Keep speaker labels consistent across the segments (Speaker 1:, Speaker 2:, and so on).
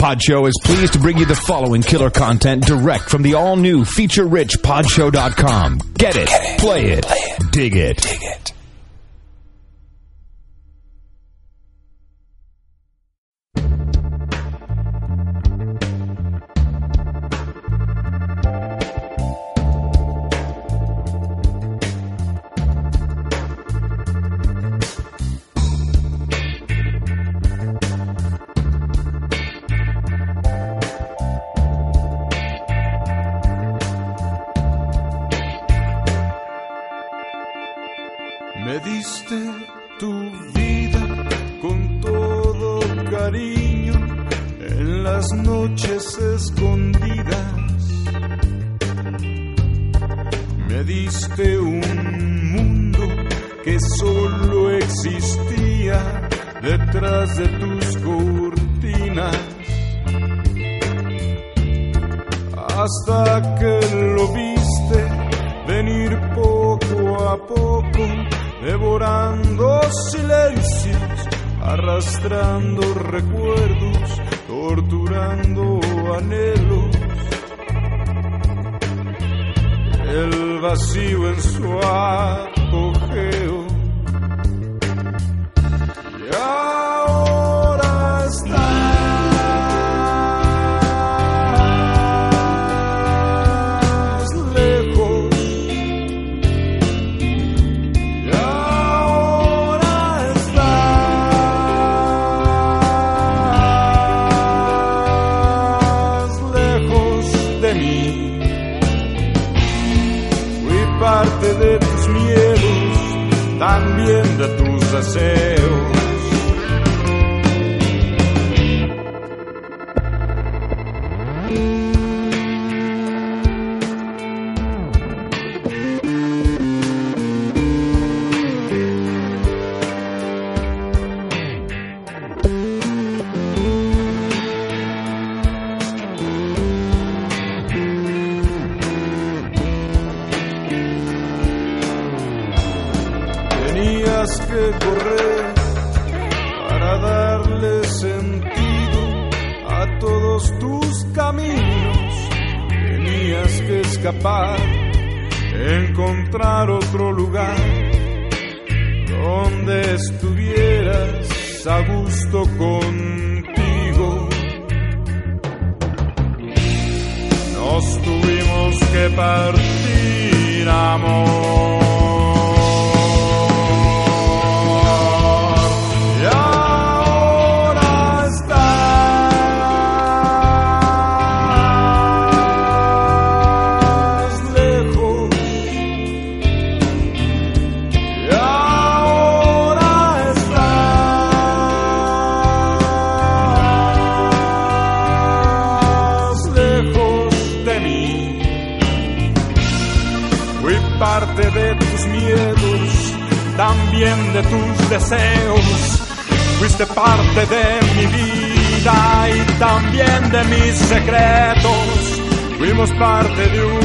Speaker 1: Podshow is pleased to bring you the following killer content direct from the all new feature rich podshow.com. Get it, play it, dig it. Dig it.
Speaker 2: Partir, de mis secretos. Fuimos parte de un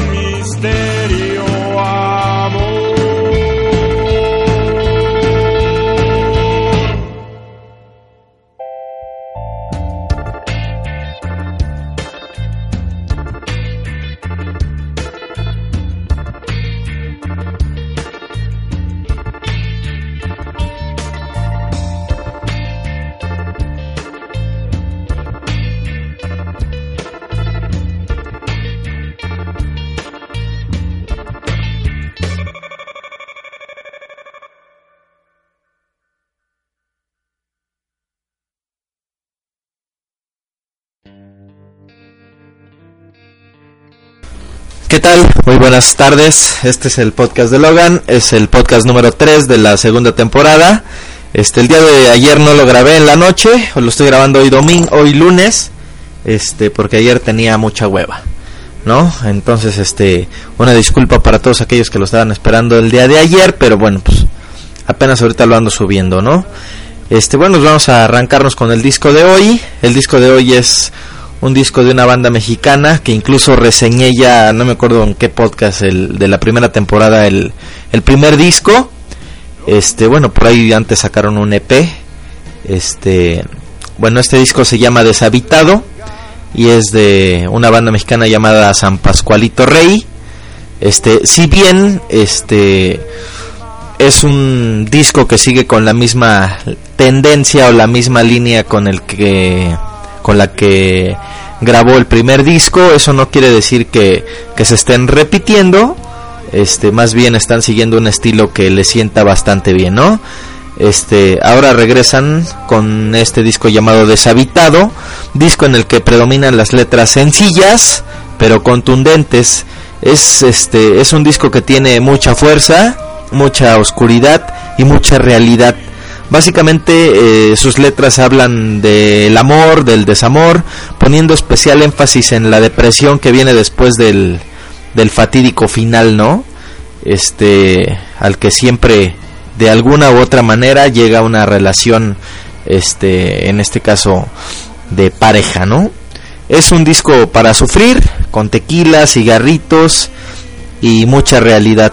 Speaker 3: ¿Qué tal? Muy buenas tardes. Este es el podcast de Logan. Es el podcast número 3 de la segunda temporada. Este, el día de ayer no lo grabé en la noche. Lo estoy grabando hoy domingo, hoy lunes. Este, porque ayer tenía mucha hueva. ¿No? Entonces, este, una disculpa para todos aquellos que lo estaban esperando el día de ayer. Pero bueno, pues apenas ahorita lo ando subiendo, ¿no? Este, bueno, vamos a arrancarnos con el disco de hoy. El disco de hoy es un disco de una banda mexicana que incluso reseñé ya, no me acuerdo en qué podcast, el de la primera temporada, el, el primer disco. Este, bueno, por ahí antes sacaron un EP. Este, bueno, este disco se llama Deshabitado. y es de una banda mexicana llamada San Pascualito Rey. Este, si bien este es un disco que sigue con la misma tendencia o la misma línea con el que con la que grabó el primer disco, eso no quiere decir que, que se estén repitiendo, este más bien están siguiendo un estilo que le sienta bastante bien, ¿no? Este, ahora regresan con este disco llamado Deshabitado, disco en el que predominan las letras sencillas pero contundentes. Es este es un disco que tiene mucha fuerza, mucha oscuridad y mucha realidad. Básicamente eh, sus letras hablan del amor, del desamor, poniendo especial énfasis en la depresión que viene después del, del fatídico final, ¿no? Este, al que siempre de alguna u otra manera llega una relación este en este caso de pareja no es un disco para sufrir con tequila cigarritos y mucha realidad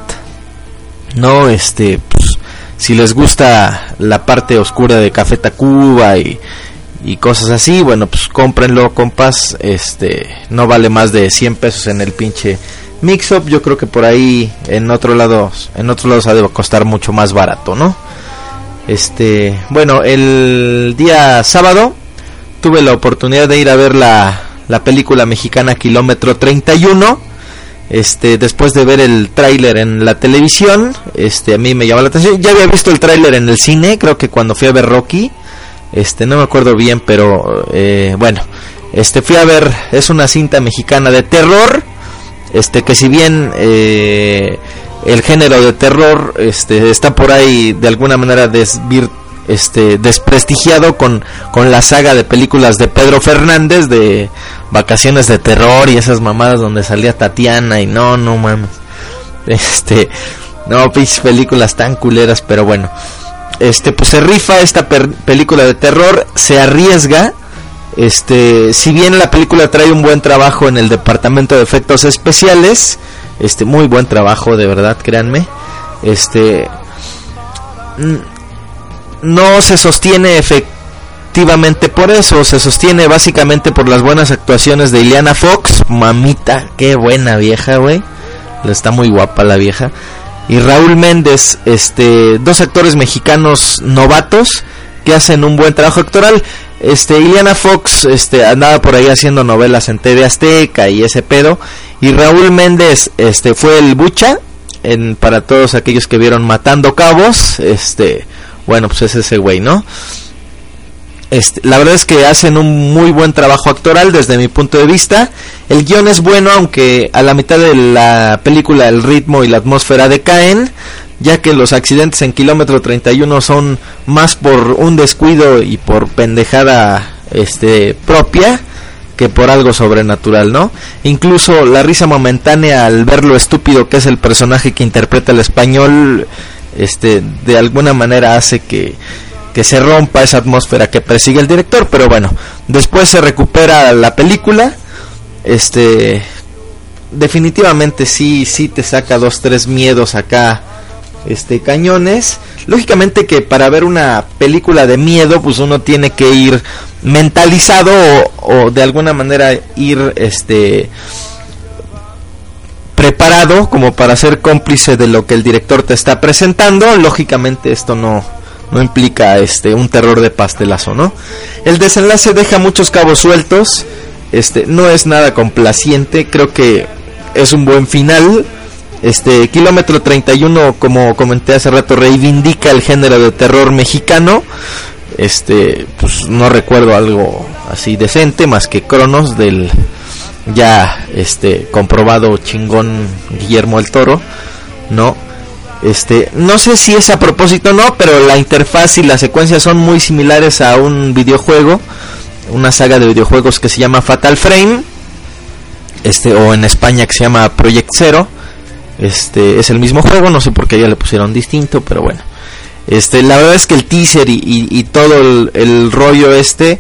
Speaker 3: no este si les gusta la parte oscura de Café Tacuba y, y cosas así bueno pues cómprenlo compas este no vale más de 100 pesos en el pinche Mixup yo creo que por ahí en otro lado en otros lados ha de costar mucho más barato, ¿no? Este, bueno, el día sábado tuve la oportunidad de ir a ver la, la película mexicana Kilómetro 31. Este, después de ver el tráiler en la televisión, este, a mí me llamó la atención. Ya había visto el tráiler en el cine, creo que cuando fui a ver Rocky. Este, no me acuerdo bien, pero eh, bueno, este, fui a ver, es una cinta mexicana de terror este que si bien eh, el género de terror este está por ahí de alguna manera desvir, este desprestigiado con, con la saga de películas de Pedro Fernández de vacaciones de terror y esas mamadas donde salía Tatiana y no no mames. Este no pinches películas tan culeras pero bueno. Este pues se rifa esta película de terror se arriesga. Este, si bien la película trae un buen trabajo en el departamento de efectos especiales, este, muy buen trabajo, de verdad, créanme. Este, no se sostiene efectivamente por eso, se sostiene básicamente por las buenas actuaciones de Ileana Fox, mamita, qué buena vieja, güey. Está muy guapa la vieja. Y Raúl Méndez, este, dos actores mexicanos novatos que hacen un buen trabajo actoral. Este, Iliana Fox este, andaba por ahí haciendo novelas en TV Azteca y ese pedo. Y Raúl Méndez este, fue el bucha. En, para todos aquellos que vieron Matando Cabos. Este, bueno, pues es ese güey, ¿no? Este, la verdad es que hacen un muy buen trabajo actoral desde mi punto de vista. El guion es bueno, aunque a la mitad de la película el ritmo y la atmósfera decaen ya que los accidentes en kilómetro 31 son más por un descuido y por pendejada este propia que por algo sobrenatural, ¿no? Incluso la risa momentánea al ver lo estúpido que es el personaje que interpreta el español, este, de alguna manera hace que, que se rompa esa atmósfera que persigue el director, pero bueno, después se recupera la película, este, definitivamente sí, sí te saca dos, tres miedos acá, este cañones. Lógicamente que para ver una película de miedo, pues uno tiene que ir mentalizado o, de alguna manera ir este preparado como para ser cómplice de lo que el director te está presentando. Lógicamente esto no no implica este un terror de pastelazo, ¿no? El desenlace deja muchos cabos sueltos. Este no es nada complaciente, creo que es un buen final este Kilómetro 31, como comenté hace rato, reivindica el género de terror mexicano. Este, pues no recuerdo algo así decente más que Cronos del ya este comprobado chingón Guillermo el Toro, ¿no? Este, no sé si es a propósito o no, pero la interfaz y la secuencia son muy similares a un videojuego, una saga de videojuegos que se llama Fatal Frame, este, o en España que se llama Project Zero este es el mismo juego, no sé por qué ya le pusieron distinto, pero bueno. Este, la verdad es que el teaser y, todo el, rollo este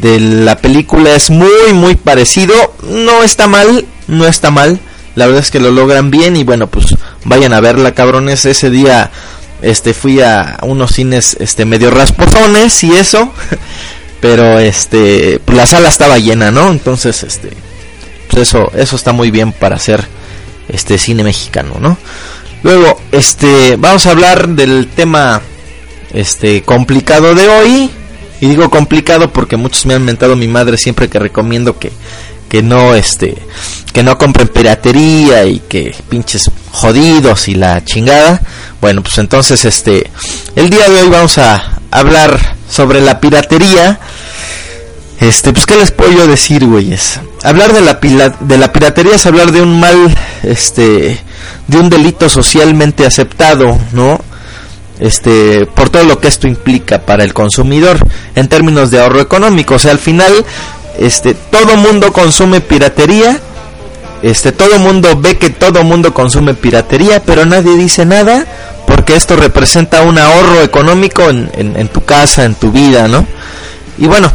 Speaker 3: de la película es muy muy parecido. No está mal, no está mal. La verdad es que lo logran bien y bueno, pues vayan a verla, cabrones. Ese día este fui a unos cines este medio raspozones y eso. pero este, pues la sala estaba llena, ¿no? Entonces, este, pues eso, eso está muy bien para hacer este cine mexicano, ¿no? Luego, este, vamos a hablar del tema este complicado de hoy. Y digo complicado porque muchos me han mentado mi madre siempre que recomiendo que, que no este que no compren piratería y que pinches jodidos y la chingada. Bueno, pues entonces este el día de hoy vamos a hablar sobre la piratería. Este, pues qué les puedo yo decir, güeyes. Hablar de la de la piratería es hablar de un mal este de un delito socialmente aceptado, ¿no? Este, por todo lo que esto implica para el consumidor en términos de ahorro económico, o sea, al final este todo mundo consume piratería, este todo mundo ve que todo mundo consume piratería, pero nadie dice nada porque esto representa un ahorro económico en, en tu casa, en tu vida, ¿no? Y bueno,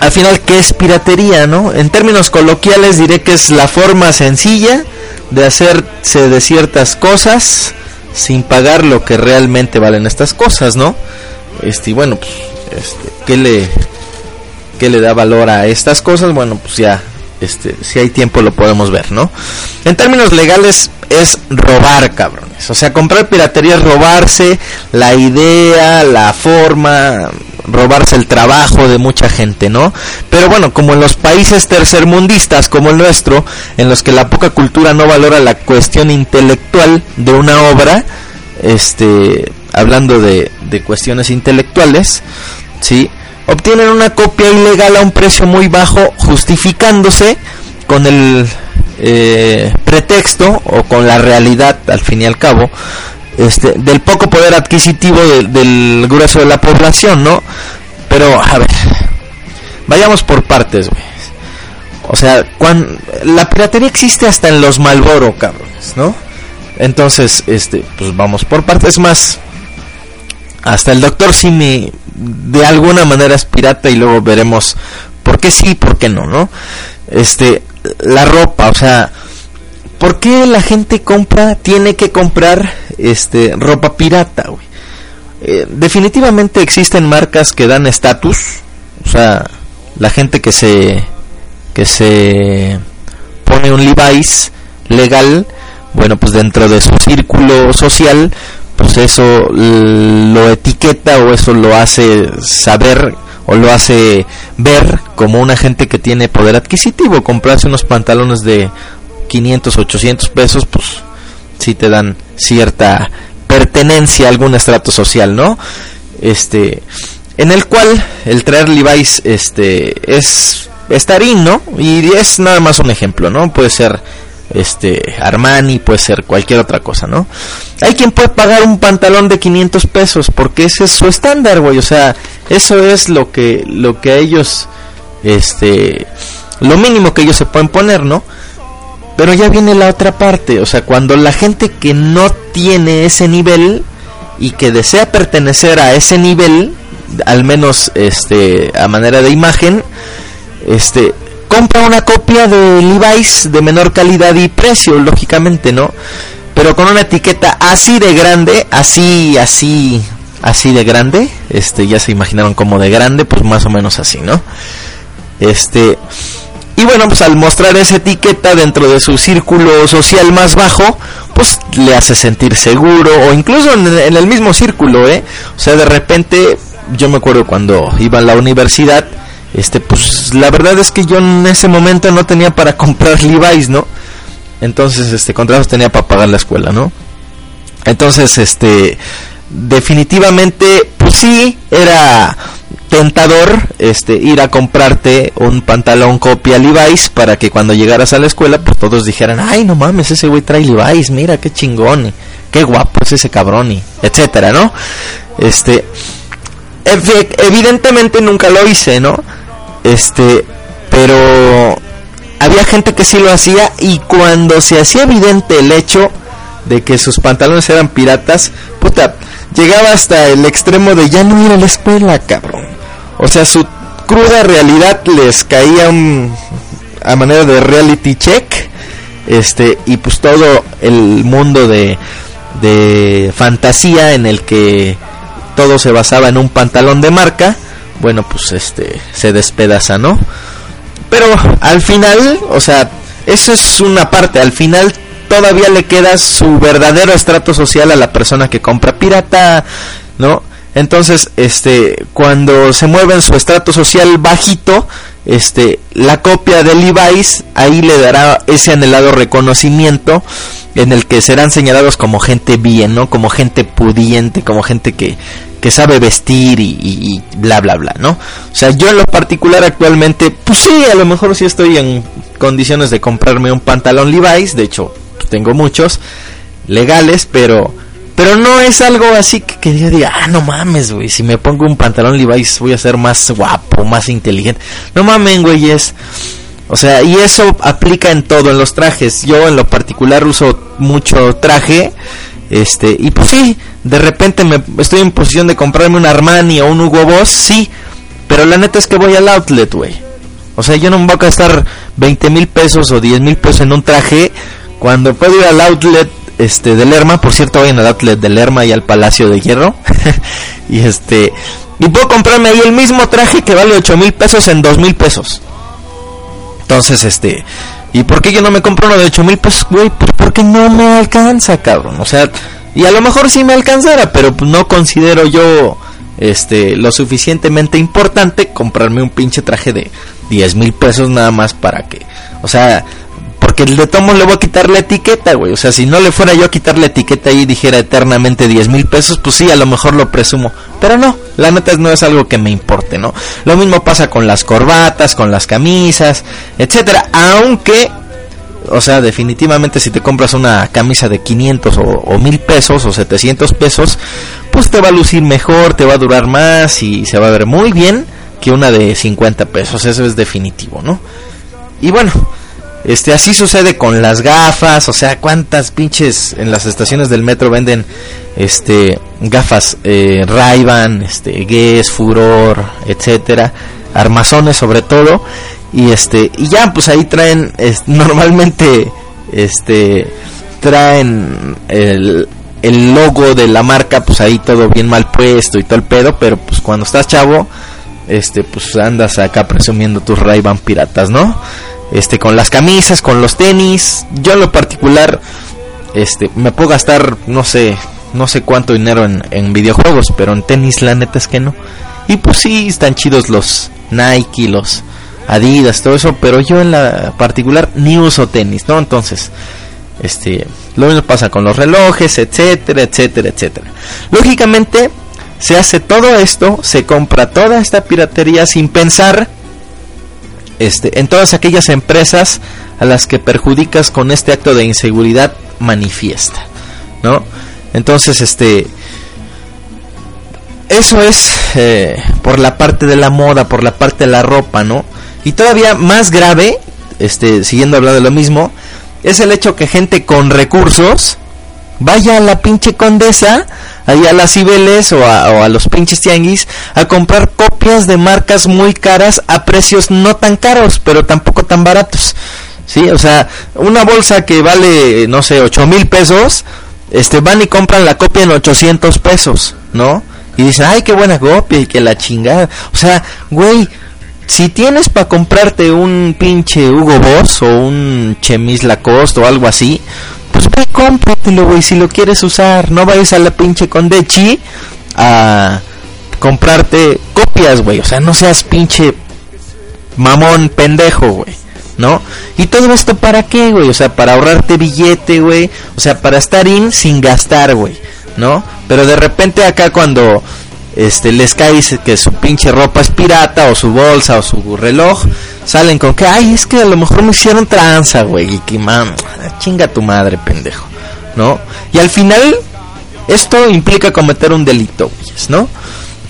Speaker 3: al final, ¿qué es piratería, no? En términos coloquiales diré que es la forma sencilla de hacerse de ciertas cosas sin pagar lo que realmente valen estas cosas, ¿no? Este, y bueno, pues, este, ¿qué le, qué le da valor a estas cosas? Bueno, pues ya, este, si hay tiempo lo podemos ver, ¿no? En términos legales es robar, cabrones. O sea, comprar piratería es robarse la idea, la forma, robarse el trabajo de mucha gente, ¿no? Pero bueno, como en los países tercermundistas como el nuestro, en los que la poca cultura no valora la cuestión intelectual de una obra, este, hablando de, de cuestiones intelectuales, ¿sí? Obtienen una copia ilegal a un precio muy bajo, justificándose con el eh, pretexto o con la realidad, al fin y al cabo, este, del poco poder adquisitivo del grueso de la población, ¿no? Pero, a ver, vayamos por partes, güey. O sea, cuando, la piratería existe hasta en los Malboro, cabrones, ¿no? Entonces, este, pues vamos por partes más. Hasta el doctor Simi de alguna manera es pirata y luego veremos por qué sí y por qué no, ¿no? Este, la ropa, o sea, ¿Por qué la gente compra, tiene que comprar este ropa pirata? Eh, definitivamente existen marcas que dan estatus, o sea, la gente que se que se pone un Levi's legal, bueno, pues dentro de su círculo social, pues eso lo etiqueta o eso lo hace saber o lo hace ver como una gente que tiene poder adquisitivo, comprarse unos pantalones de 500, 800 pesos, pues sí te dan cierta pertenencia a algún estrato social, ¿no? Este, en el cual el traer Levi's este es estarín, ¿no? Y es nada más un ejemplo, ¿no? Puede ser este Armani, puede ser cualquier otra cosa, ¿no? Hay quien puede pagar un pantalón de 500 pesos porque ese es su estándar, güey, o sea, eso es lo que lo que ellos este lo mínimo que ellos se pueden poner, ¿no? Pero ya viene la otra parte, o sea, cuando la gente que no tiene ese nivel y que desea pertenecer a ese nivel, al menos este a manera de imagen, este compra una copia de Levi's de menor calidad y precio, lógicamente, ¿no? Pero con una etiqueta así de grande, así, así, así de grande, este, ya se imaginaron como de grande, pues más o menos así, ¿no? Este, y bueno, pues al mostrar esa etiqueta dentro de su círculo social más bajo, pues le hace sentir seguro o incluso en, el mismo círculo, ¿eh? O sea, de repente, yo me acuerdo cuando iba a la universidad, este, pues la verdad es que yo en ese momento no tenía para comprar Levi's, ¿no? Entonces, este, contratos tenía para pagar la escuela, ¿no? Entonces, este, definitivamente, pues sí, era tentador este ir a comprarte un pantalón copia Levi's para que cuando llegaras a la escuela pues todos dijeran ay no mames ese güey trae Levi's mira qué chingón qué guapo es ese cabrón y etcétera no este evidentemente nunca lo hice no este pero había gente que sí lo hacía y cuando se hacía evidente el hecho de que sus pantalones eran piratas puta llegaba hasta el extremo de ya no ir a la escuela cabrón o sea, su cruda realidad les caía un, a manera de reality check. Este, y pues todo el mundo de, de fantasía en el que todo se basaba en un pantalón de marca, bueno, pues este se despedaza, ¿no? Pero al final, o sea, eso es una parte, al final todavía le queda su verdadero estrato social a la persona que compra pirata, ¿no? Entonces, este, cuando se mueve en su estrato social bajito, este, la copia de Levi's ahí le dará ese anhelado reconocimiento en el que serán señalados como gente bien, ¿no? Como gente pudiente, como gente que, que sabe vestir y, bla bla bla, ¿no? O sea, yo en lo particular actualmente, pues sí, a lo mejor sí estoy en condiciones de comprarme un pantalón Levi's, de hecho tengo muchos legales, pero pero no es algo así que, que yo diga, ah, no mames, güey, si me pongo un pantalón Levi's voy a ser más guapo, más inteligente. No mames, güey, es... O sea, y eso aplica en todo, en los trajes. Yo en lo particular uso mucho traje. Este, y pues sí, de repente me estoy en posición de comprarme un Armani o un Hugo Boss, sí. Pero la neta es que voy al outlet, güey. O sea, yo no me voy a gastar 20 mil pesos o 10 mil pesos en un traje cuando puedo ir al outlet este de Lerma, por cierto, voy en el outlet de Lerma y al Palacio de Hierro. y este y puedo comprarme ahí el mismo traje que vale 8 mil pesos en 2 mil pesos. Entonces, este, ¿y por qué yo no me compro uno de 8 mil pesos, güey? Pues porque no me alcanza, cabrón. O sea, y a lo mejor sí me alcanzara, pero no considero yo este lo suficientemente importante comprarme un pinche traje de 10 mil pesos nada más para que, o sea, porque el de tomo le voy a quitar la etiqueta, güey. O sea, si no le fuera yo a quitar la etiqueta y dijera eternamente 10 mil pesos, pues sí, a lo mejor lo presumo. Pero no, la neta no es algo que me importe, ¿no? Lo mismo pasa con las corbatas, con las camisas, etcétera. Aunque, o sea, definitivamente si te compras una camisa de 500 o, mil pesos o 700 pesos, pues te va a lucir mejor, te va a durar más y se va a ver muy bien que una de 50 pesos. Eso es definitivo, ¿no? Y bueno, este, así sucede con las gafas, o sea, cuántas pinches en las estaciones del metro venden este gafas eh, este Guess, Furor, etcétera, armazones sobre todo y este y ya pues ahí traen normalmente este traen el, el logo de la marca pues ahí todo bien mal puesto y todo el pedo, pero pues cuando estás chavo este pues andas acá presumiendo tus ray piratas, ¿no? Este con las camisas, con los tenis. Yo en lo particular este me puedo gastar no sé, no sé cuánto dinero en, videojuegos, pero en tenis la neta es que no. Y pues sí están chidos los Nike, los Adidas, todo eso, pero yo en la particular ni uso tenis, ¿no? Entonces, este, lo mismo pasa con los relojes, etcétera, etcétera, etcétera. Lógicamente, se hace todo esto, se compra toda esta piratería sin pensar este, en todas aquellas empresas a las que perjudicas con este acto de inseguridad manifiesta, ¿no? Entonces, este, eso es eh, por la parte de la moda, por la parte de la ropa, ¿no? Y todavía más grave, este, siguiendo hablando de lo mismo, es el hecho que gente con recursos vaya a la pinche condesa ahí a las Cibeles o a, los pinches tianguis a comprar copias de marcas muy caras a precios no tan caros, pero tampoco tan baratos. Sí, o sea, una bolsa que vale, no sé, ocho mil pesos, este, van y compran la copia en 800 pesos, ¿no? Y dicen, ay, qué buena copia y que la chingada. O sea, güey, si tienes para comprarte un pinche Hugo Boss o un Chemis Lacoste o algo así, pues ve, cómpratelo, güey, si lo quieres usar. No vayas a la pinche Condechi a comprarte copias, güey. O sea, no seas pinche mamón pendejo, güey. ¿No? Y todo esto para qué, güey? O sea, para ahorrarte billete, güey. O sea, para estar in sin gastar, güey. ¿No? Pero de repente acá cuando este les cae que su pinche ropa es pirata o su bolsa o su reloj, salen con que, ay, es que a lo mejor me hicieron tranza, güey, y que, mam, chinga tu madre, pendejo, ¿no? Y al final, esto implica cometer un delito, ¿no?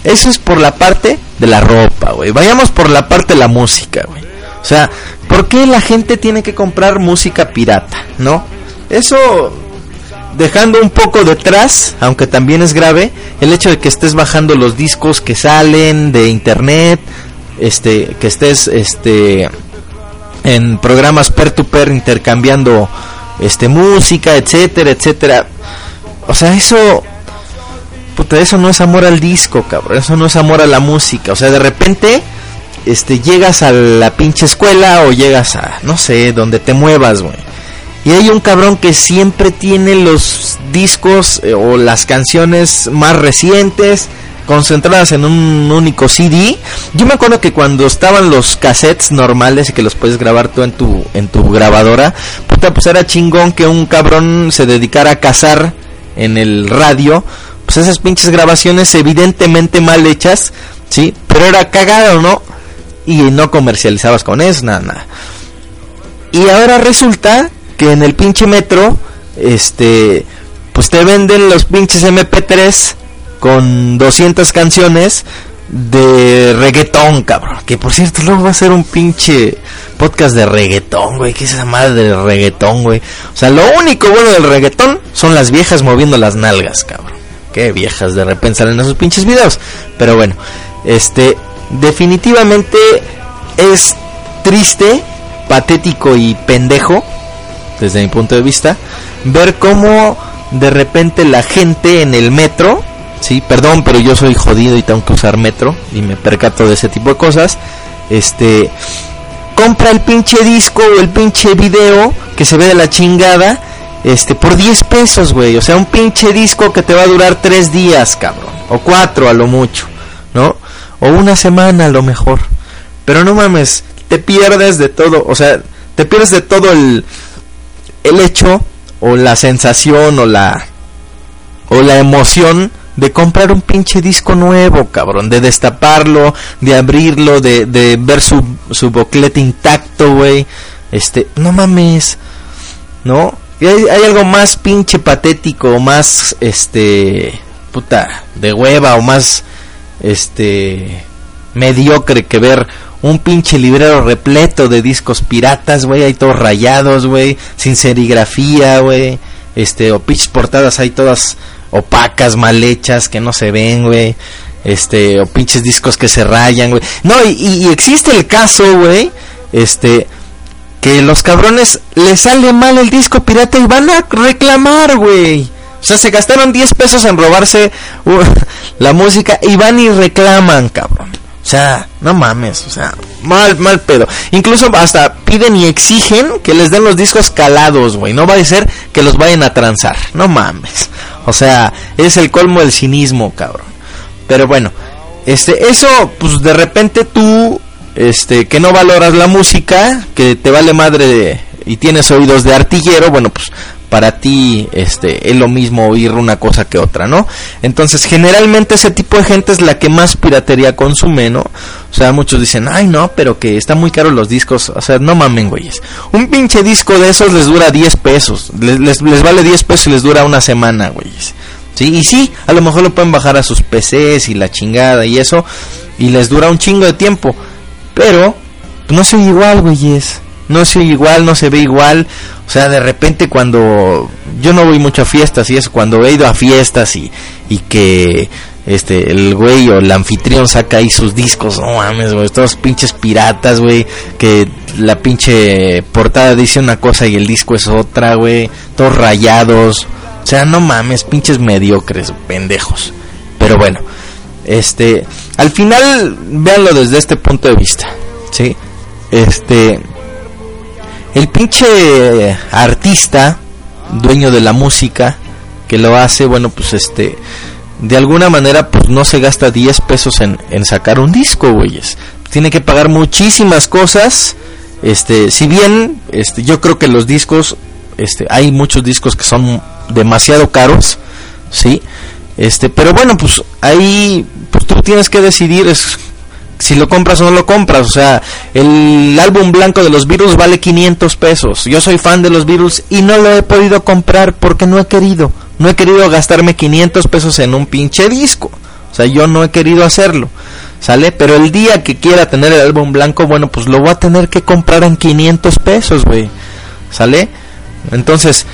Speaker 3: Eso es por la parte de la ropa, güey. Vayamos por la parte de la música, güey. O sea, ¿por qué la gente tiene que comprar música pirata, no? Eso dejando un poco detrás, aunque también es grave, el hecho de que estés bajando los discos que salen de internet, este, que estés este en programas per to per intercambiando este música, etcétera, etcétera. O sea, eso puta, eso no es amor al disco, cabrón, eso no es amor a la música, o sea, de repente este llegas a la pinche escuela o llegas a no sé, donde te muevas, güey. Y hay un cabrón que siempre tiene los discos eh, o las canciones más recientes concentradas en un único CD. Yo me acuerdo que cuando estaban los cassettes normales y que los puedes grabar tú en tu en tu grabadora, puta, pues era chingón que un cabrón se dedicara a cazar en el radio, pues esas pinches grabaciones evidentemente mal hechas, sí, pero era cagado, ¿no? Y no comercializabas con eso, nada, nada. Y ahora resulta que en el pinche metro, este, pues te venden los pinches MP3 con 200 canciones de reggaetón, cabrón. Que por cierto, luego va a ser un pinche podcast de reggaetón, güey. ¿Qué es esa madre de reggaetón, güey? O sea, lo único bueno del reggaetón son las viejas moviendo las nalgas, cabrón. Qué viejas de repente salen esos pinches videos. Pero bueno, este, definitivamente es triste, patético y pendejo, desde mi punto de vista, ver cómo de repente la gente en el metro sí, perdón, pero yo soy jodido y tengo que usar metro y me percato de ese tipo de cosas. Este, compra el pinche disco o el pinche video que se ve de la chingada, este, por 10 pesos, güey. O sea, un pinche disco que te va a durar 3 días, cabrón. O 4 a lo mucho, ¿no? O una semana a lo mejor. Pero no mames, te pierdes de todo, o sea, te pierdes de todo el, el hecho o la sensación o la o la emoción de comprar un pinche disco nuevo, cabrón, de destaparlo, de abrirlo, de, de ver su, su boclete intacto, güey. Este, no mames, ¿no? Hay, algo más pinche patético, más, este, puta, de hueva o más, este, mediocre que ver un pinche librero repleto de discos piratas, güey, hay todos rayados, güey, sin serigrafía, güey, este, o pinches portadas hay todas opacas, mal hechas, que no se ven, güey. Este, o pinches discos que se rayan, güey. No, y, existe el caso, güey, este, que los cabrones les sale mal el disco pirata y van a reclamar, güey. O sea, se gastaron 10 pesos en robarse la música y van y reclaman, cabrón. O sea, no mames, o sea, mal, mal pedo. Incluso hasta piden y exigen que les den los discos calados, güey. No va a ser que los vayan a transar. No mames. O sea, es el colmo del cinismo, cabrón. Pero bueno, este, eso, pues de repente tú, este, que no valoras la música, que te vale madre y tienes oídos de artillero, bueno, pues para ti este es lo mismo oír una cosa que otra, ¿no? Entonces, generalmente ese tipo de gente es la que más piratería consume, ¿no? O sea, muchos dicen, "Ay, no, pero que están muy caros los discos." O sea, no mamen, güeyes. Un pinche disco de esos les dura 10 pesos. Les, les, vale 10 pesos y les dura una semana, güeyes. Sí, y sí, a lo mejor lo pueden bajar a sus PCs y la chingada y eso y les dura un chingo de tiempo. Pero no se igual, güeyes no se igual, no se ve igual. O sea, de repente cuando yo no voy mucho a fiestas y eso, cuando he ido a fiestas y, y que este el güey o el anfitrión saca ahí sus discos, no mames, güey, estos pinches piratas, güey, que la pinche portada dice una cosa y el disco es otra, güey, todos rayados. O sea, no mames, pinches mediocres, pendejos. Pero bueno, este, al final véanlo desde este punto de vista, ¿sí? Este, el pinche artista, dueño de la música, que lo hace, bueno, pues este, de alguna manera, pues no se gasta 10 pesos en, en sacar un disco, güeyes. Tiene que pagar muchísimas cosas. Este, si bien, este, yo creo que los discos, este, hay muchos discos que son demasiado caros, sí. Este, pero bueno, pues ahí, pues tú tienes que decidir es si lo compras o no lo compras. O sea, el álbum blanco de los Beatles vale 500 pesos. Yo soy fan de los Beatles y no lo he podido comprar porque no he querido. No he querido gastarme 500 pesos en un pinche disco. O sea, yo no he querido hacerlo. ¿Sale? Pero el día que quiera tener el álbum blanco, bueno, pues lo voy a tener que comprar en 500 pesos, güey. ¿Sale? Entonces,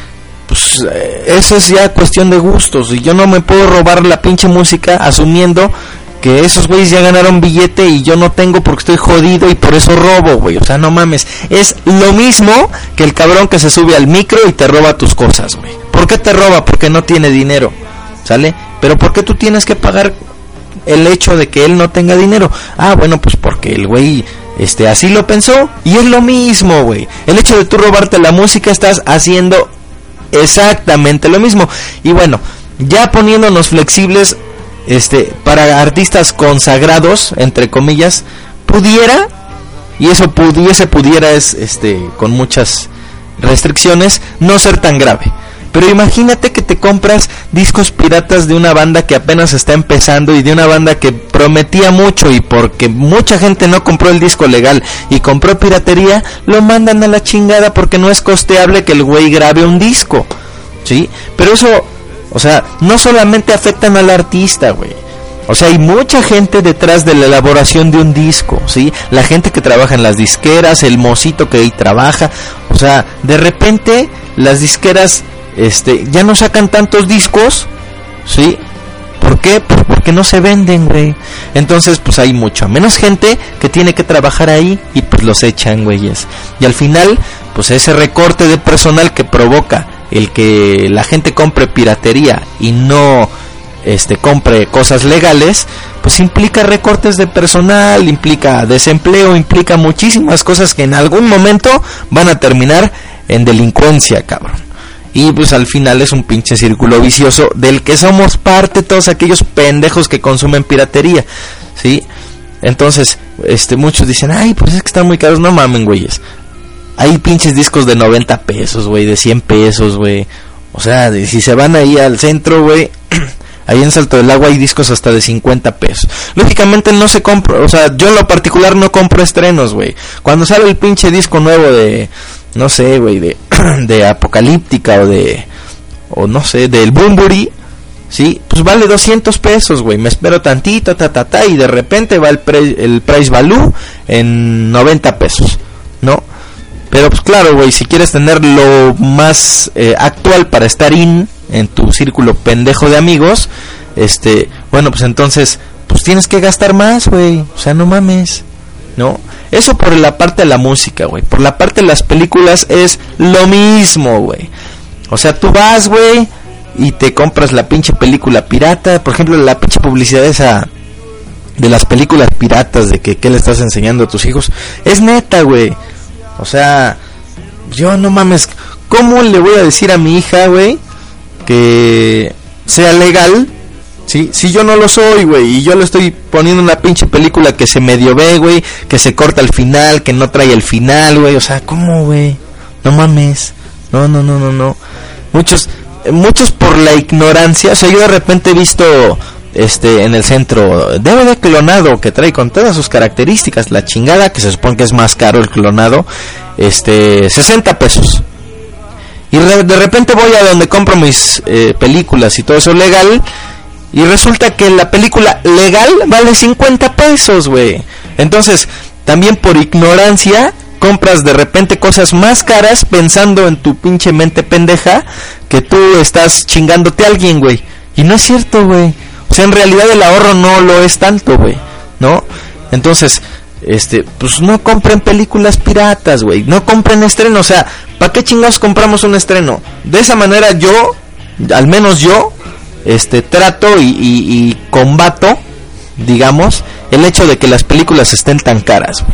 Speaker 3: pues eh, eso es ya cuestión de gustos. Y yo no me puedo robar la pinche música asumiendo que esos güeyes ya ganaron billete y yo no tengo porque estoy jodido y por eso robo, güey. O sea, no mames. Es lo mismo que el cabrón que se sube al micro y te roba tus cosas, güey. ¿Por qué te roba? Porque no tiene dinero. ¿sale? Pero ¿por qué tú tienes que pagar el hecho de que él no tenga dinero? Ah, bueno, pues porque el güey este así lo pensó y es lo mismo, güey. El hecho de tú robarte la música estás haciendo exactamente lo mismo. Y bueno, ya poniéndonos flexibles este para artistas consagrados entre comillas, pudiera y eso pudiese pudiera es este con muchas restricciones no ser tan grave. Pero imagínate que te compras discos piratas de una banda que apenas está empezando y de una banda que prometía mucho y porque mucha gente no compró el disco legal y compró piratería, lo mandan a la chingada porque no es costeable que el güey grabe un disco. ¿Sí? Pero eso, o sea, no solamente afectan al artista, güey. O sea, hay mucha gente detrás de la elaboración de un disco, ¿sí? La gente que trabaja en las disqueras, el mocito que ahí trabaja. O sea, de repente las disqueras este, ya no sacan tantos discos, ¿sí? ¿Por qué? Pues porque no se venden, güey. Entonces, pues hay mucha menos gente que tiene que trabajar ahí y pues los echan, güeyes. Y al final, pues ese recorte de personal que provoca el que la gente compre piratería y no este compre cosas legales, pues implica recortes de personal, implica desempleo, implica muchísimas cosas que en algún momento van a terminar en delincuencia, cabrón. Y pues al final es un pinche círculo vicioso del que somos parte todos aquellos pendejos que consumen piratería, ¿sí? Entonces, este muchos dicen, "Ay, pues es que están muy caros, no mamen, güeyes." Hay pinches discos de 90 pesos, güey, de 100 pesos, güey. O sea, si se van ahí al centro, güey, ahí en Salto del Agua hay discos hasta de 50 pesos. Lógicamente no se compra, o sea, yo en lo particular no compro estrenos, güey. Cuando sale el pinche disco nuevo de no sé, güey, de, de Apocalíptica o de, o no sé, del Bumburi, ¿sí? Pues vale 200 pesos, güey. Me espero tantito, ta, ta, ta, y de repente va el, el price value en 90 pesos, ¿no? Pero pues claro, güey, si quieres tener lo más eh, actual para estar in en tu círculo pendejo de amigos, este, bueno, pues entonces, pues tienes que gastar más, güey. O sea, no mames, ¿no? Eso por la parte de la música, güey. Por la parte de las películas es lo mismo, güey. O sea, tú vas, güey, y te compras la pinche película pirata. Por ejemplo, la pinche publicidad esa de las películas piratas, de que qué le estás enseñando a tus hijos. Es neta, güey. O sea, yo no mames. ¿Cómo le voy a decir a mi hija, güey, que sea legal ¿sí? Si yo no lo soy, güey, y yo le estoy poniendo una pinche película que se medio ve, güey, que se corta el final, que no trae el final, güey, o sea, ¿cómo, güey? No mames. No, no, no, no, no. Muchos muchos por la ignorancia, o sea, yo de repente he visto este en el centro DVD clonado que trae con todas sus características, la chingada que se supone que es más caro el clonado, este 60 pesos. Y de repente voy a donde compro mis eh, películas y todo eso legal y resulta que la película legal vale 50 pesos, güey. Entonces, también por ignorancia, compras de repente cosas más caras pensando en tu pinche mente pendeja que tú estás chingándote a alguien, güey. Y no es cierto, güey. Sea, en realidad el ahorro no lo es tanto, güey. ¿No? Entonces, este, pues no compren películas piratas, güey. No compren estreno. O sea, ¿para qué chingados compramos un estreno? De esa manera yo, al menos yo, este trato y, combato, digamos, el hecho de que las películas estén tan caras,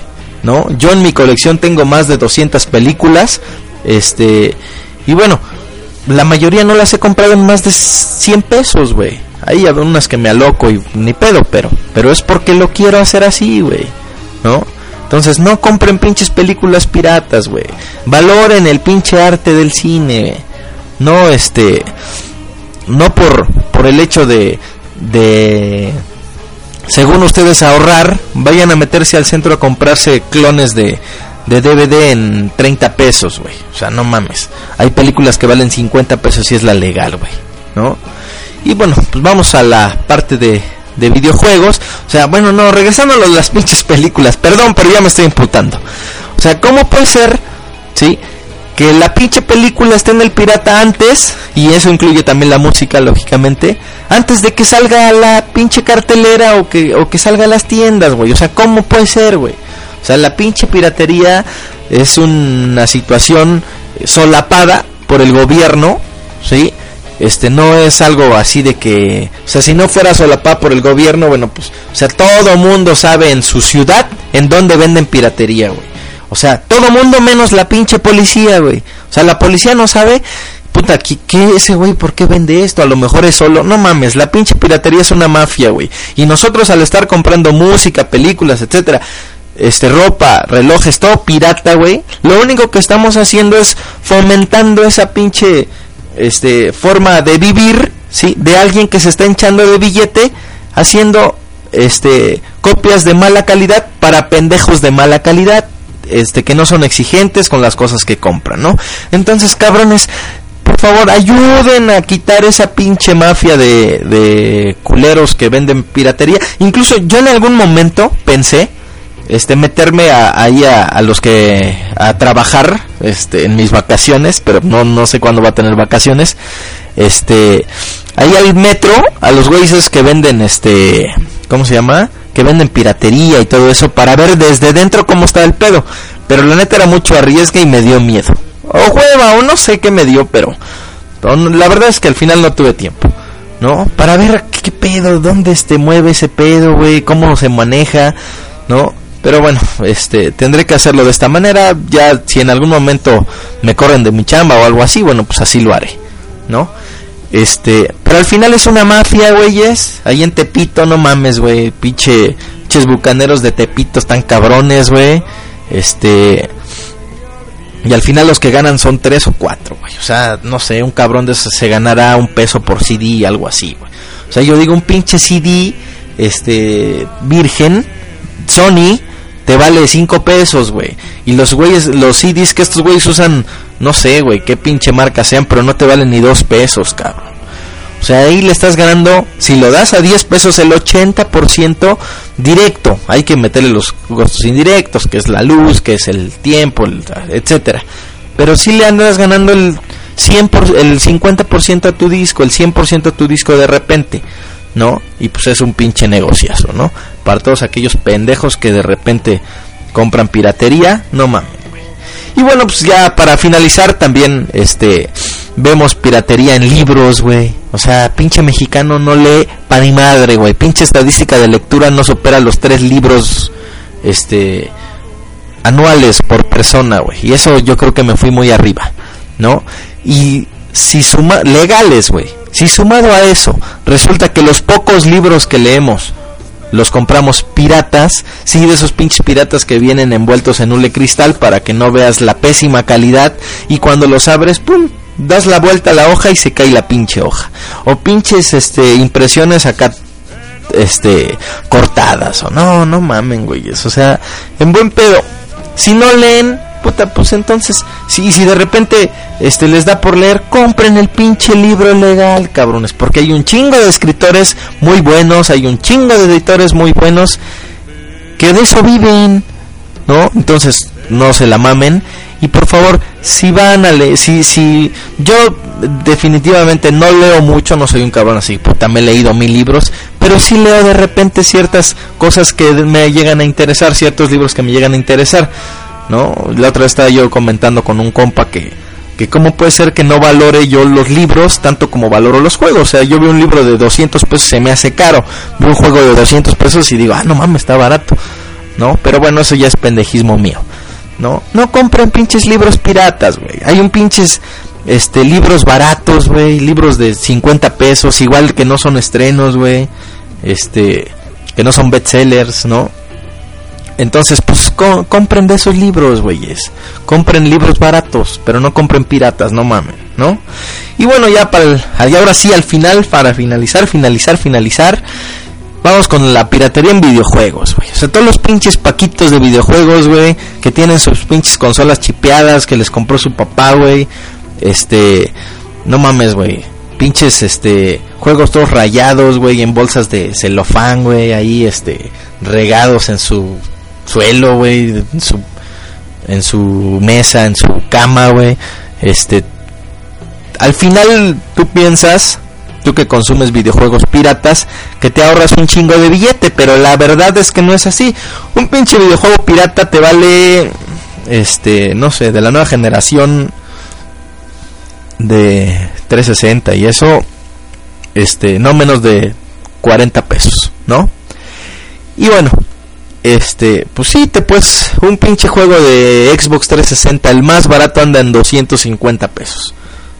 Speaker 3: ¿no? Yo en mi colección tengo más de 200 películas, este, y bueno, la mayoría no las he comprado en más de 100 pesos, güey. Hay unas que me aloco y ni pedo, pero, pero es porque lo quiero hacer así, güey, ¿no? Entonces no compren pinches películas piratas, güey. Valoren el pinche arte del cine. No, este, no por, por el hecho de, de, según ustedes, ahorrar, vayan a meterse al centro a comprarse clones de, de DVD en 30 pesos, güey. O sea, no mames. Hay películas que valen 50 pesos y es la legal, güey. ¿No? Y bueno, pues vamos a la parte de, de videojuegos. O sea, bueno, no, regresando a las pinches películas. Perdón, pero ya me estoy imputando. O sea, ¿cómo puede ser, sí? que la pinche película esté en el pirata antes, y eso incluye también la música, lógicamente, antes de que salga la pinche cartelera o que, o que salga a las tiendas, güey. O sea, ¿cómo puede ser, güey? O sea, la pinche piratería es una situación solapada por el gobierno, ¿sí? Este no es algo así de que, o sea, si no fuera solapá por el gobierno, bueno, pues, o sea, todo mundo sabe en su ciudad en dónde venden piratería, güey. O sea, todo mundo menos la pinche policía, güey. O sea, la policía no sabe, puta, ¿qué, qué ese güey? ¿Por qué vende esto? A lo mejor es solo, no mames, la pinche piratería es una mafia, güey. Y nosotros al estar comprando música, películas, etcétera, este ropa, relojes, todo pirata, güey. Lo único que estamos haciendo es fomentando esa pinche este forma de vivir, ¿sí? De alguien que se está hinchando de billete haciendo este copias de mala calidad para pendejos de mala calidad, este que no son exigentes con las cosas que compran, ¿no? Entonces, cabrones, por favor, ayuden a quitar esa pinche mafia de, de culeros que venden piratería. Incluso yo en algún momento pensé este meterme a, ahí a, los que a trabajar este en mis vacaciones pero no no sé cuándo va a tener vacaciones. Este ahí al metro a los güeyes que venden este cómo se llama que venden piratería y todo eso para ver desde dentro cómo está el pedo. Pero la neta era mucho arriesgue y me dio miedo. O hueva o no sé qué me dio pero la verdad es que al final no tuve tiempo no para ver qué, pedo dónde este mueve ese pedo güey cómo se maneja no pero bueno, este, tendré que hacerlo de esta manera. Ya si en algún momento me corren de mi chamba o algo así, bueno, pues así lo haré, ¿no? Este, pero al final es una mafia, güeyes. Ahí en Tepito, no mames, güey. Pinche, pinches bucaneros de Tepito están cabrones, güey. Este, y al final los que ganan son tres o cuatro, güey. O sea, no sé, un cabrón de esos se ganará un peso por CD, algo así, güey. O sea, yo digo un pinche CD, este, virgen, Sony, te vale 5 pesos, güey. Y los güeyes, los CDs que estos güeyes usan, no sé, güey, qué pinche marca sean, pero no te valen ni 2 pesos, cabrón. O sea, ahí le estás ganando, si lo das a 10 pesos, el 80% directo. Hay que meterle los costos indirectos, que es la luz, que es el tiempo, etcétera. Pero si le andas ganando el 100 el 50% a tu disco, el 100% a tu disco de repente. ¿No? Y pues es un pinche negociazo, ¿no? Para todos aquellos pendejos que de repente compran piratería, no mames, Y bueno, pues ya para finalizar también, este, vemos piratería en libros, güey. O sea, pinche mexicano no lee pa' ni madre, güey. Pinche estadística de lectura no supera los tres libros, este, anuales por persona, güey. Y eso yo creo que me fui muy arriba, ¿no? Y si suma, legales, güey si sumado a eso resulta que los pocos libros que leemos los compramos piratas, sí, de esos pinches piratas que vienen envueltos en hule cristal para que no veas la pésima calidad y cuando los abres, pum, das la vuelta a la hoja y se cae la pinche hoja. O pinches este impresiones acá este cortadas o no, no mamen, güeyes, o sea, en buen pedo. Si no leen, puta, pues entonces, si, si de repente este les da por leer, compren el pinche libro legal, cabrones, porque hay un chingo de escritores muy buenos, hay un chingo de editores muy buenos que de eso viven, ¿no? Entonces, no se la mamen y por favor, si van a leer, si, si yo definitivamente no leo mucho, no soy un cabrón así, puta, me he leído mil libros, pero sí leo de repente ciertas cosas que me llegan a interesar, ciertos libros que me llegan a interesar. ¿No? La otra vez estaba yo comentando con un compa que, que cómo puede ser que no valore yo los libros tanto como valoro los juegos. O sea, yo veo un libro de 200 pesos y se me hace caro. Veo un juego de 200 pesos y digo, ah, no mames, está barato. ¿No? Pero bueno, eso ya es pendejismo mío. ¿No? No compren pinches libros piratas, güey. Hay un pinches este libros baratos, güey, libros de 50 pesos, igual que no son estrenos, güey. Este, que no son bestsellers, ¿no? Entonces, pues compren de esos libros, güeyes. Compren libros baratos, pero no compren piratas, no mamen, ¿no? Y bueno, ya para el, y ahora sí al final para finalizar, finalizar, finalizar, vamos con la piratería en videojuegos, güey. O sea, todos los pinches paquitos de videojuegos, güey, que tienen sus pinches consolas chipeadas que les compró su papá, güey. Este, no mames, güey. Pinches este juegos todos rayados, güey, en bolsas de celofán, güey, ahí este regados en su suelo, güey, en su, en su mesa, en su cama, güey. Este, al final tú piensas, tú que consumes videojuegos piratas, que te ahorras un chingo de billete, pero la verdad es que no es así. Un pinche videojuego pirata te vale, este, no sé, de la nueva generación, de 360 y eso, este, no menos de 40 pesos, ¿no? Y bueno, este, pues sí, te puedes, un pinche juego de Xbox 360, el más barato anda en 250 pesos,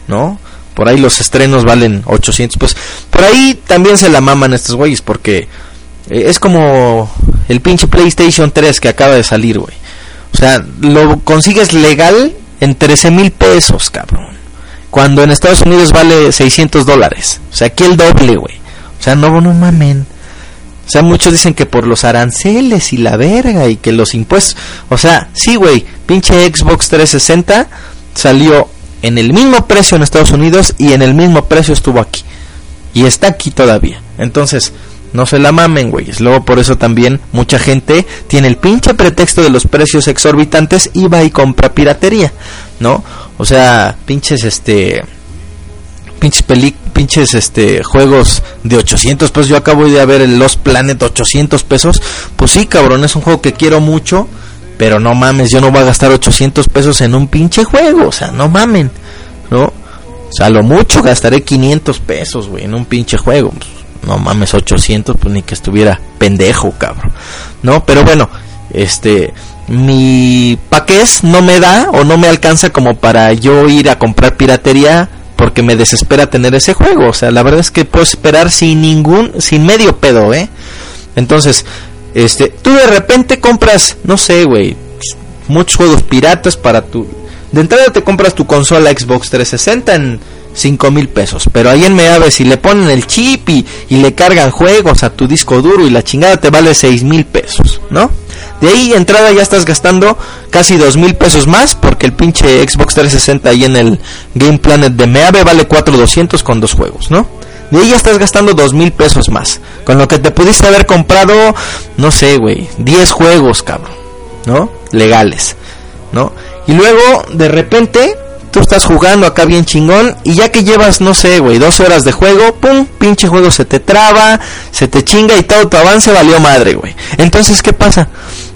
Speaker 3: ¿no? Por ahí los estrenos valen 800, pues por ahí también se la maman estos güeyes porque eh, es como el pinche PlayStation 3 que acaba de salir, güey. O sea, lo consigues legal en 13 mil pesos, cabrón. Cuando en Estados Unidos vale 600 dólares. O sea, aquí el doble, güey. O sea, no, no mamen. O sea, muchos dicen que por los aranceles y la verga y que los impuestos. O sea, sí, güey. Pinche Xbox 360 salió en el mismo precio en Estados Unidos y en el mismo precio estuvo aquí. Y está aquí todavía. Entonces, no se la mamen, güeyes. Luego por eso también mucha gente tiene el pinche pretexto de los precios exorbitantes y va y compra piratería, ¿no? O sea, pinches este pinches peli pinches este juegos de 800 pesos. Yo acabo de ver el Lost Planet 800 pesos. Pues sí, cabrón, es un juego que quiero mucho, pero no mames, yo no voy a gastar 800 pesos en un pinche juego, o sea, no mamen, ¿no? O sea, lo mucho gastaré 500 pesos, güey, en un pinche juego. Pues, no mames, 800, pues ni que estuviera pendejo, cabrón. No, pero bueno, este, mi paqués no me da o no me alcanza como para yo ir a comprar piratería porque me desespera tener ese juego. O sea, la verdad es que puedo esperar sin ningún, sin medio pedo, ¿eh? Entonces, este, tú de repente compras, no sé, güey, muchos juegos piratas para tu... De entrada te compras tu consola Xbox 360 en 5 mil pesos. Pero ahí en Meave, si le ponen el chip y, le cargan juegos a tu disco duro y la chingada te vale 6 mil pesos, ¿no? De ahí entrada ya estás gastando casi 2 mil pesos más porque el pinche Xbox 360 ahí en el Game Planet de Meave vale 4,200 con dos juegos, ¿no? De ahí ya estás gastando 2 mil pesos más. Con lo que te pudiste haber comprado, no sé, güey, 10 juegos, cabrón, ¿no? Legales, ¿no? Y luego, de repente, tú estás jugando acá bien chingón y ya que llevas, no sé, güey, dos horas de juego, pum, pinche juego se te traba, se te chinga y todo tu avance valió madre, güey. Entonces, ¿qué pasa?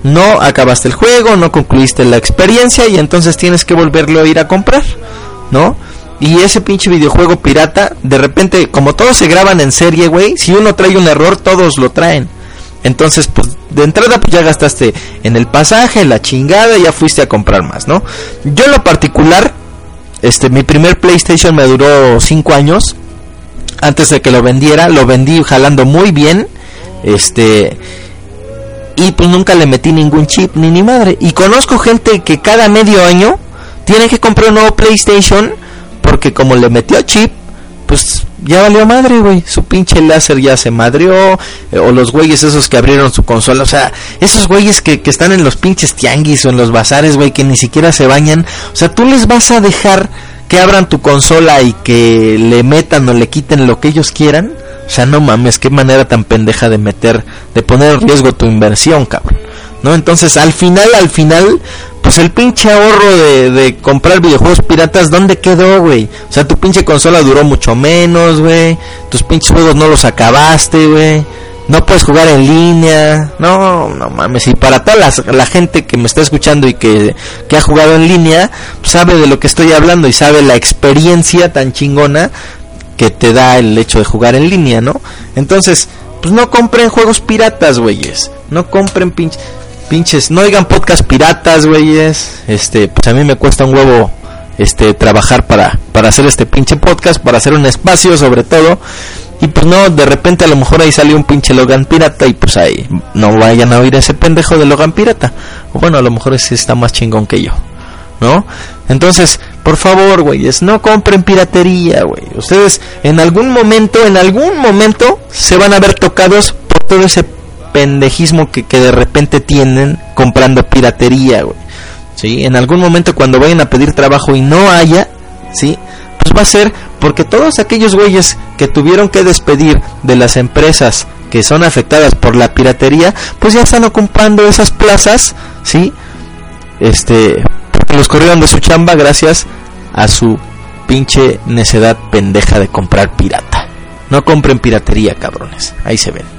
Speaker 3: No acabaste el juego, no concluiste la experiencia y entonces tienes que volverlo a ir a comprar, ¿no? Y ese pinche videojuego pirata, de repente, como todos se graban en serie, güey, si uno trae un error, todos lo traen. Entonces, pues de entrada pues ya gastaste en el pasaje, la chingada, ya fuiste a comprar más, ¿no? Yo en lo particular este, mi primer PlayStation me duró 5 años. Antes de que lo vendiera, lo vendí jalando muy bien. Este, y pues nunca le metí ningún chip ni ni madre. Y conozco gente que cada medio año tiene que comprar un nuevo PlayStation porque como le metió chip, pues ya valió madre, güey. Su pinche láser ya se madrió. Eh, o los güeyes esos que abrieron su consola. O sea, esos güeyes que, que están en los pinches tianguis o en los bazares, güey, que ni siquiera se bañan. O sea, tú les vas a dejar que abran tu consola y que le metan o le quiten lo que ellos quieran. O sea, no mames, qué manera tan pendeja de meter, de poner en riesgo tu inversión, cabrón. ¿No? Entonces, al final, al final, pues el pinche ahorro de, de comprar videojuegos piratas, ¿dónde quedó, güey? O sea, tu pinche consola duró mucho menos, güey. Tus pinches juegos no los acabaste, güey. No puedes jugar en línea. No, no mames. Y para toda la, gente que me está escuchando y que, que ha jugado en línea, pues sabe de lo que estoy hablando y sabe la experiencia tan chingona que te da el hecho de jugar en línea, ¿no? Entonces, pues no compren juegos piratas, güeyes. No compren pinches pinches, no oigan podcast piratas, güeyes. Este, pues a mí me cuesta un huevo este trabajar para para hacer este pinche podcast, para hacer un espacio sobre todo. Y pues no, de repente a lo mejor ahí salió un pinche Logan pirata y pues ahí no vayan a oír ese pendejo de Logan pirata. O bueno, a lo mejor ese está más chingón que yo. ¿No? Entonces, por favor, güeyes, no compren piratería, güey. Ustedes en algún momento, en algún momento se van a ver tocados por todo ese pendejismo que, que de repente tienen comprando piratería, güey. ¿Sí? En algún momento cuando vayan a pedir trabajo y no haya, ¿sí? Pues va a ser porque todos aquellos güeyes que tuvieron que despedir de las empresas que son afectadas por la piratería, pues ya están ocupando esas plazas, ¿sí? Este, porque los corrieron de su chamba gracias a su pinche necedad pendeja de comprar pirata. No compren piratería, cabrones. Ahí se ven.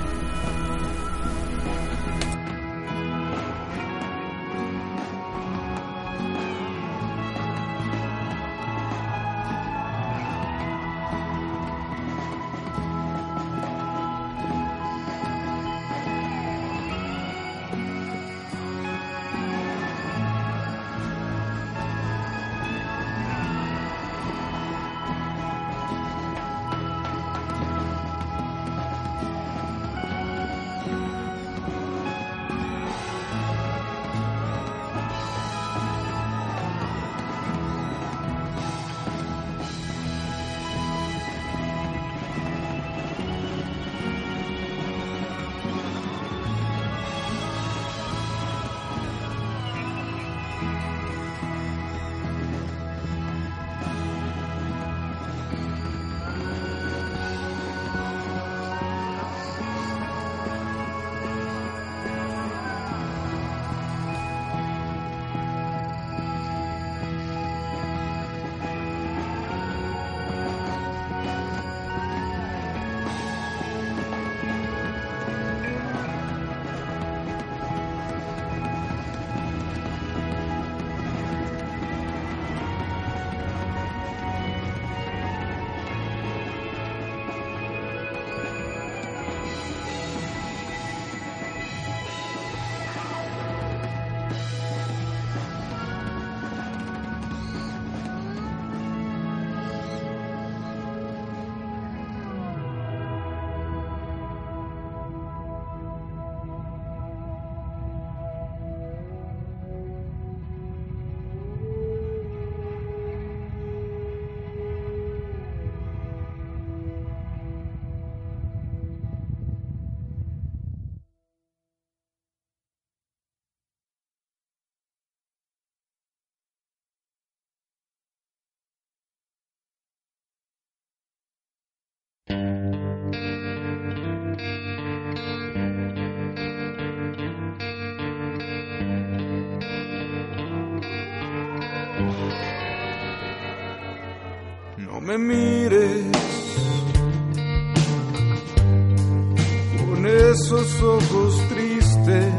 Speaker 1: Me mires con esos ojos tristes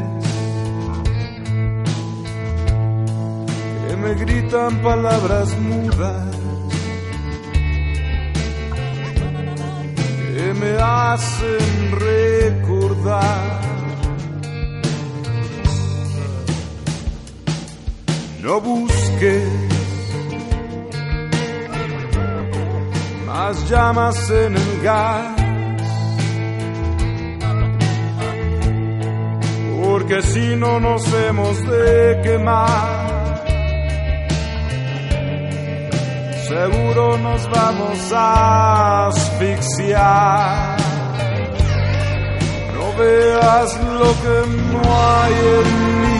Speaker 1: que me gritan palabras mudas. que me hacen recordar. No busques más llamas en el gas. Porque si no nos hemos de quemar. seguro nos vamos a asfixiar. No veas lo que no hay en mí,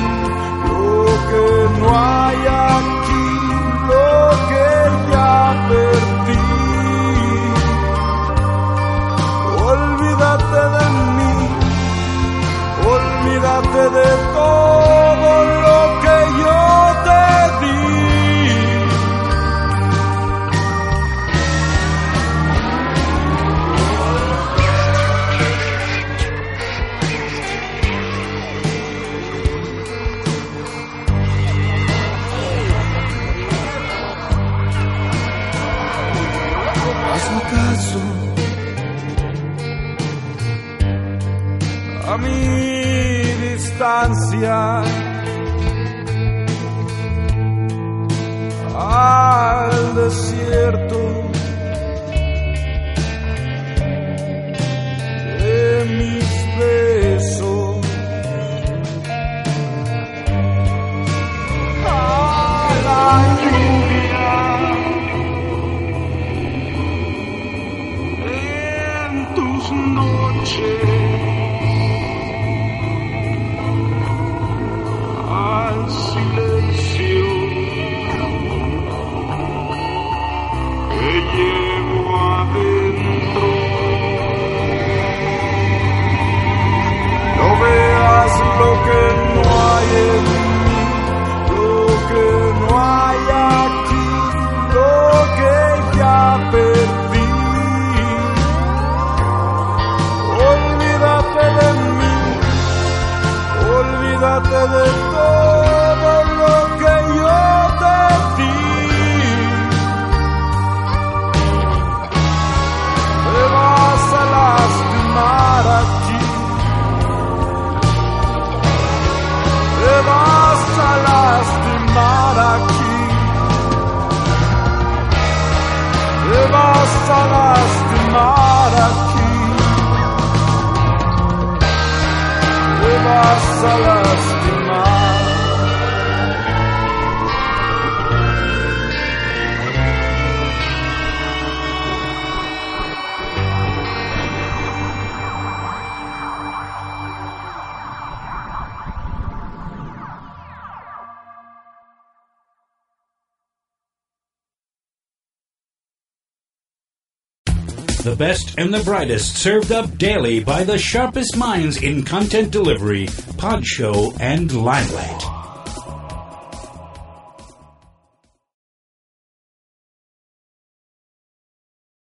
Speaker 4: and the brightest served up daily by the sharpest minds in content delivery, pod show, and limelight.